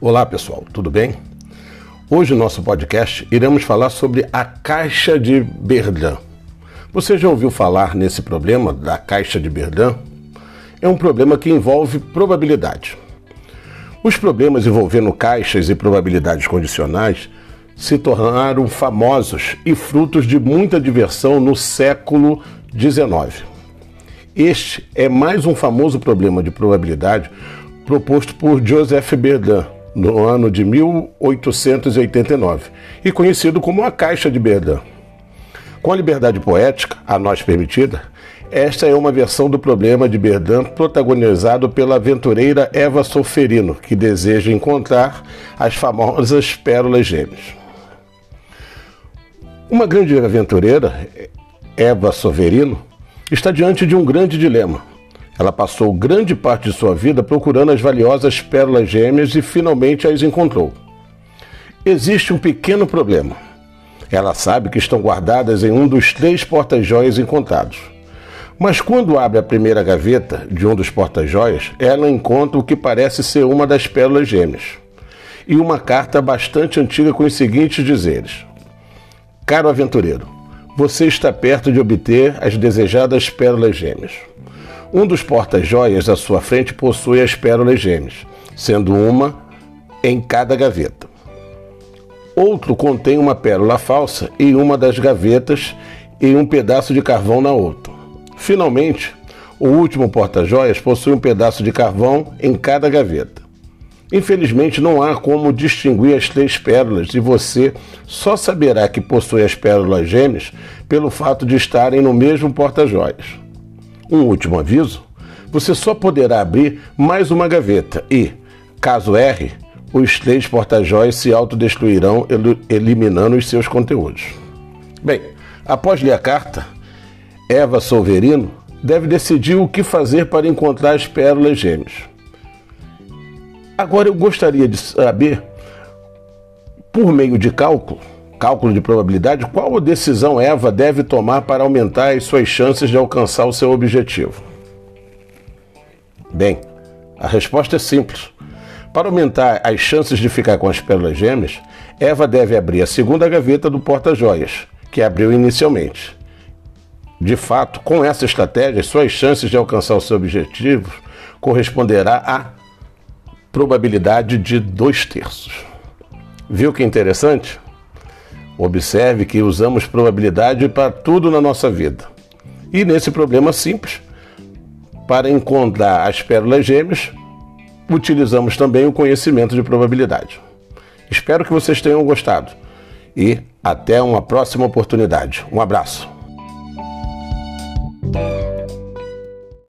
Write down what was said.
Olá pessoal, tudo bem? Hoje no nosso podcast iremos falar sobre a caixa de Berdan. Você já ouviu falar nesse problema da caixa de Berdan? É um problema que envolve probabilidade. Os problemas envolvendo caixas e probabilidades condicionais se tornaram famosos e frutos de muita diversão no século XIX. Este é mais um famoso problema de probabilidade proposto por Joseph Berdan no ano de 1889 e conhecido como a Caixa de Berdan. Com a liberdade poética, a nós permitida, esta é uma versão do problema de Berdan protagonizado pela aventureira Eva Solferino, que deseja encontrar as famosas pérolas gêmeas. Uma grande aventureira, Eva Solferino, está diante de um grande dilema ela passou grande parte de sua vida procurando as valiosas pérolas gêmeas e finalmente as encontrou. Existe um pequeno problema. Ela sabe que estão guardadas em um dos três porta-joias encontrados. Mas quando abre a primeira gaveta de um dos porta-joias, ela encontra o que parece ser uma das pérolas gêmeas. E uma carta bastante antiga com os seguintes dizeres: Caro aventureiro, você está perto de obter as desejadas pérolas gêmeas. Um dos porta-joias à sua frente possui as pérolas gêmeas, sendo uma em cada gaveta. Outro contém uma pérola falsa em uma das gavetas e um pedaço de carvão na outra. Finalmente, o último porta-joias possui um pedaço de carvão em cada gaveta. Infelizmente, não há como distinguir as três pérolas e você só saberá que possui as pérolas gêmeas pelo fato de estarem no mesmo porta-joias. Um último aviso: você só poderá abrir mais uma gaveta e, caso erre, os três porta-joias se autodestruirão, eliminando os seus conteúdos. Bem, após ler a carta, Eva Solverino deve decidir o que fazer para encontrar as pérolas gêmeas. Agora eu gostaria de saber, por meio de cálculo, cálculo de probabilidade, qual decisão Eva deve tomar para aumentar as suas chances de alcançar o seu objetivo? Bem, a resposta é simples. Para aumentar as chances de ficar com as pérolas gêmeas, Eva deve abrir a segunda gaveta do porta-joias, que abriu inicialmente. De fato, com essa estratégia, suas chances de alcançar o seu objetivo corresponderá à probabilidade de dois terços. Viu que interessante? Observe que usamos probabilidade para tudo na nossa vida. E nesse problema simples, para encontrar as pérolas gêmeas, utilizamos também o conhecimento de probabilidade. Espero que vocês tenham gostado e até uma próxima oportunidade. Um abraço.